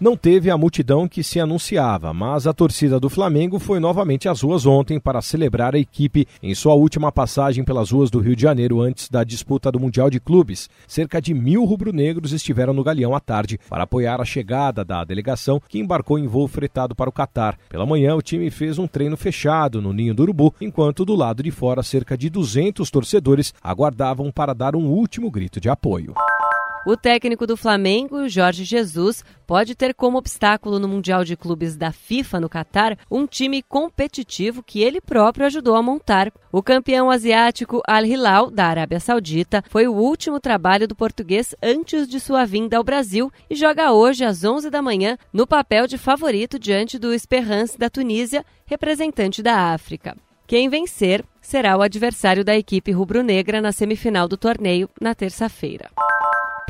Não teve a multidão que se anunciava, mas a torcida do Flamengo foi novamente às ruas ontem para celebrar a equipe em sua última passagem pelas ruas do Rio de Janeiro antes da disputa do Mundial de Clubes. Cerca de mil rubro-negros estiveram no Galeão à tarde para apoiar a chegada da delegação que embarcou em voo fretado para o Catar. Pela manhã, o time fez um treino fechado no Ninho do Urubu, enquanto do lado de fora cerca de 200 torcedores aguardavam para dar um último grito de apoio. O técnico do Flamengo, Jorge Jesus, pode ter como obstáculo no Mundial de Clubes da FIFA no Catar um time competitivo que ele próprio ajudou a montar. O campeão asiático Al Hilal, da Arábia Saudita, foi o último trabalho do português antes de sua vinda ao Brasil e joga hoje às 11 da manhã no papel de favorito diante do Esperance da Tunísia, representante da África. Quem vencer será o adversário da equipe rubro-negra na semifinal do torneio na terça-feira.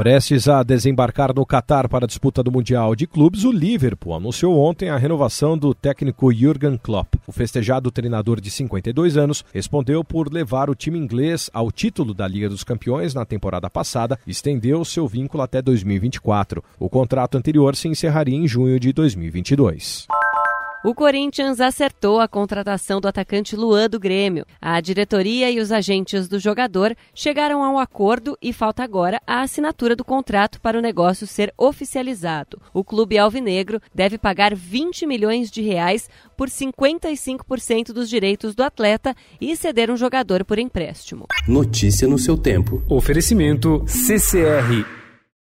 Prestes a desembarcar no Catar para a disputa do Mundial de Clubes, o Liverpool anunciou ontem a renovação do técnico Jürgen Klopp. O festejado treinador de 52 anos respondeu por levar o time inglês ao título da Liga dos Campeões na temporada passada e estendeu seu vínculo até 2024. O contrato anterior se encerraria em junho de 2022. O Corinthians acertou a contratação do atacante Luan do Grêmio. A diretoria e os agentes do jogador chegaram a um acordo e falta agora a assinatura do contrato para o negócio ser oficializado. O clube alvinegro deve pagar 20 milhões de reais por 55% dos direitos do atleta e ceder um jogador por empréstimo. Notícia no seu tempo. Oferecimento CCR